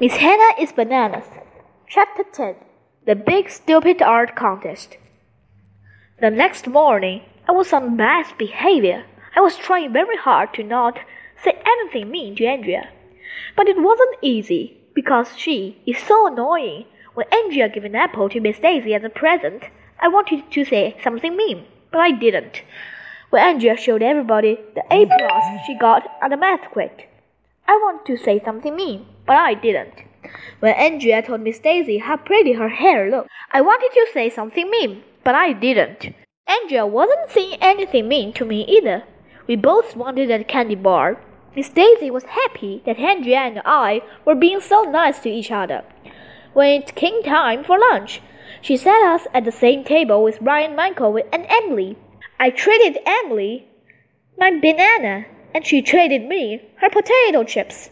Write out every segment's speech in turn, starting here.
Miss Hannah is bananas. Chapter 10 The Big Stupid Art Contest. The next morning, I was on best behavior. I was trying very hard to not say anything mean to Andrea. But it wasn't easy because she is so annoying. When Andrea gave an apple to Miss Daisy as a present, I wanted to say something mean, but I didn't. When Andrea showed everybody the A plus she got on the math quiz, I wanted to say something mean, but I didn't. When Andrea told Miss Daisy how pretty her hair looked, I wanted to say something mean, but I didn't. Andrea wasn't saying anything mean to me either. We both wanted a candy bar. Miss Daisy was happy that Andrea and I were being so nice to each other. When it came time for lunch, she sat us at the same table with Ryan, Michael, and Emily. I traded Emily my banana, and she traded me her potato chips.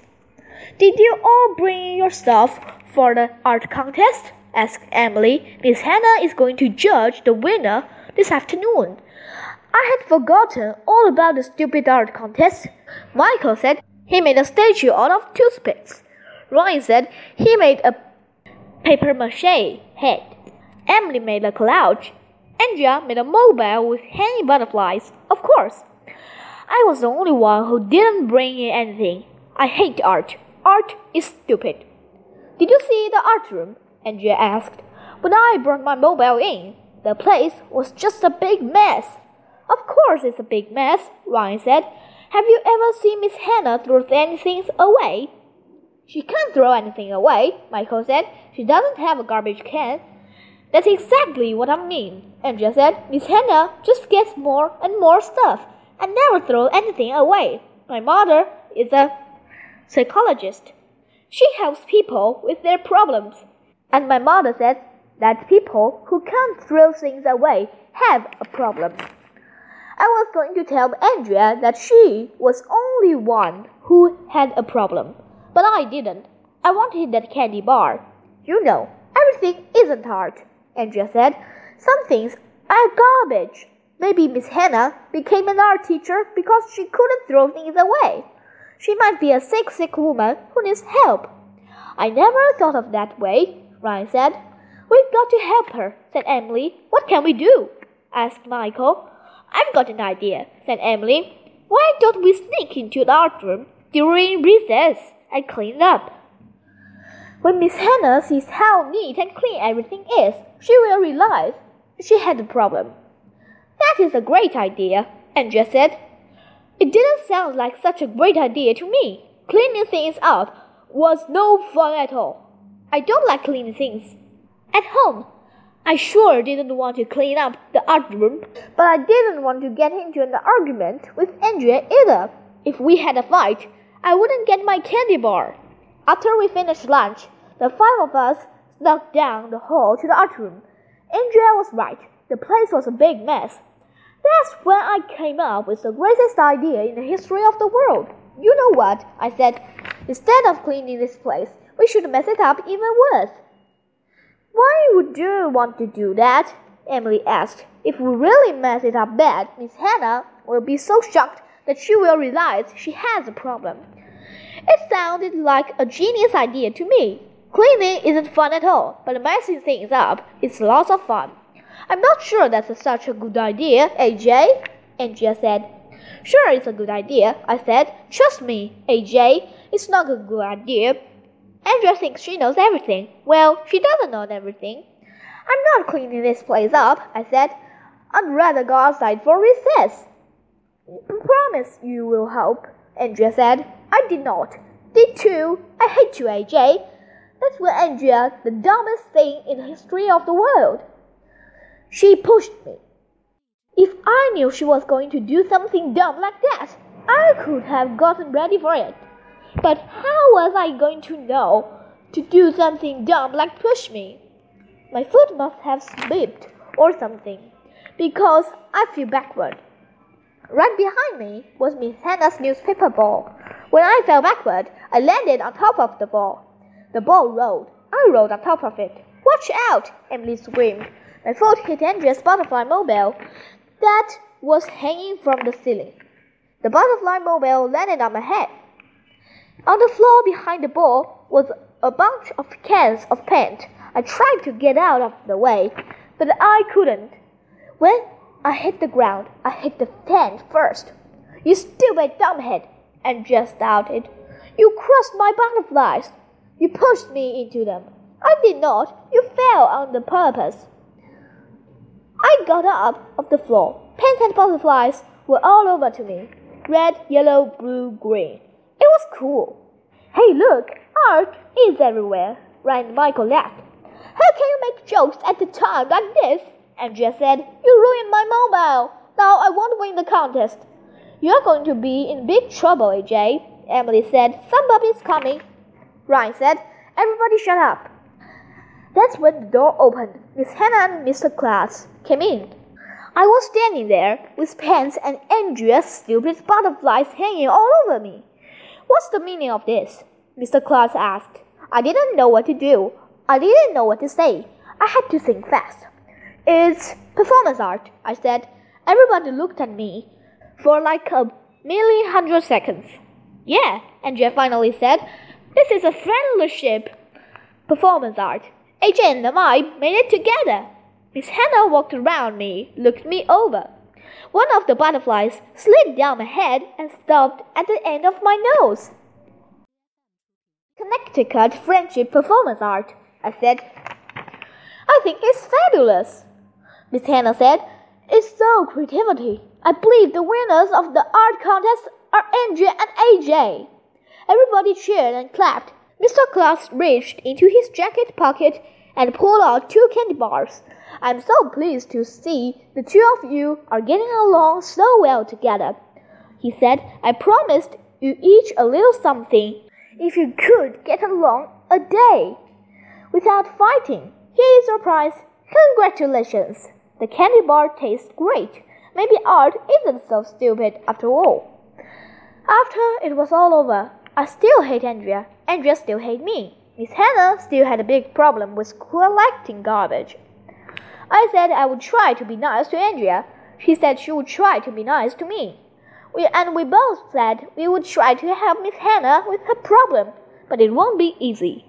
Did you all bring your stuff for the art contest? asked Emily. Miss Hannah is going to judge the winner this afternoon. I had forgotten all about the stupid art contest. Michael said he made a statue out of toothpicks. Ryan said he made a paper mache head. Emily made a cloud. Andrea made a mobile with hanging butterflies. Of course. I was the only one who didn't bring in anything. I hate art. Art is stupid. Did you see the art room? Andrea asked. When I brought my mobile in, the place was just a big mess. Of course it's a big mess, Ryan said. Have you ever seen Miss Hannah throw anything away? She can't throw anything away, Michael said. She doesn't have a garbage can. That's exactly what I mean, Andrea said. Miss Hannah just gets more and more stuff and never throw anything away. My mother is a psychologist. She helps people with their problems. And my mother says that people who can't throw things away have a problem. I was going to tell Andrea that she was only one who had a problem, but I didn't. I wanted that candy bar. You know, everything isn't art, Andrea said. Some things are garbage. Maybe Miss Hannah became an art teacher because she couldn't throw things away. She might be a sick, sick woman who needs help. I never thought of that way, Ryan said. We've got to help her, said Emily. What can we do? asked Michael. I've got an idea, said Emily. Why don't we sneak into the art room during recess and clean up? When Miss Hannah sees how neat and clean everything is, she will realize she had a problem. That is a great idea, Andrea said. It didn't sound like such a great idea to me. Cleaning things up was no fun at all. I don't like cleaning things. At home, I sure didn't want to clean up the art room, but I didn't want to get into an argument with Andrea either. If we had a fight, I wouldn't get my candy bar. After we finished lunch, the five of us snuck down the hall to the art room. Andrea was right. The place was a big mess. That's when I came up with the greatest idea in the history of the world. You know what? I said. Instead of cleaning this place, we should mess it up even worse. Why would you want to do that? Emily asked. If we really mess it up bad, Miss Hannah will be so shocked that she will realize she has a problem. It sounded like a genius idea to me. Cleaning isn't fun at all, but messing things up is lots of fun. I'm not sure that's such a good idea, AJ, Andrea said. Sure, it's a good idea, I said. Trust me, AJ, it's not a good idea. Andrea thinks she knows everything. Well, she doesn't know everything. I'm not cleaning this place up, I said. I'd rather go outside for recess. Promise you will help, Andrea said. I did not. Did too. I hate you, AJ. That's when Andrea, the dumbest thing in the history of the world. She pushed me. If I knew she was going to do something dumb like that, I could have gotten ready for it. But how was I going to know to do something dumb like push me? My foot must have slipped or something, because I fell backward. Right behind me was Miss Hannah's newspaper ball. When I fell backward, I landed on top of the ball. The ball rolled. I rolled on top of it. Watch out! Emily screamed. My foot hit Andrea's butterfly mobile that was hanging from the ceiling. The butterfly mobile landed on my head. On the floor behind the ball was a bunch of cans of paint. I tried to get out of the way, but I couldn't. When I hit the ground, I hit the paint first. You stupid dumbhead! And just shouted. You crushed my butterflies. You pushed me into them. I did not. You fell on the purpose. I got up off the floor. Paint and butterflies were all over to me. Red, yellow, blue, green. It was cool. Hey, look, art is everywhere. Ryan Michael laughed. How can you make jokes at a time like this? Andrea said, You ruined my mobile. Now I won't win the contest. You're going to be in big trouble, AJ. Emily said, Somebody's coming. Ryan said, Everybody shut up. That's when the door opened. Miss Hannah and Mr. Klutz came in. I was standing there with pens and Andrea's stupid butterflies hanging all over me. What's the meaning of this? Mr. Klutz asked. I didn't know what to do. I didn't know what to say. I had to think fast. It's performance art, I said. Everybody looked at me for like a million hundred seconds. Yeah, Andrea finally said. This is a friendship performance art. AJ and I made it together. Miss Hannah walked around me, looked me over. One of the butterflies slid down my head and stopped at the end of my nose. Connecticut Friendship Performance Art, I said. I think it's fabulous. Miss Hannah said, It's so creativity. I believe the winners of the art contest are Andrea and AJ. Everybody cheered and clapped. Mr. Klutz reached into his jacket pocket and pulled out two candy bars. I'm so pleased to see the two of you are getting along so well together. He said, I promised you each a little something if you could get along a day without fighting. Here is your prize. Congratulations! The candy bar tastes great. Maybe art isn't so stupid after all. After it was all over, I still hate Andrea. Andrea still hates me. Miss Hannah still had a big problem with collecting garbage. I said I would try to be nice to Andrea. She said she would try to be nice to me. We, and we both said we would try to help Miss Hannah with her problem, but it won't be easy.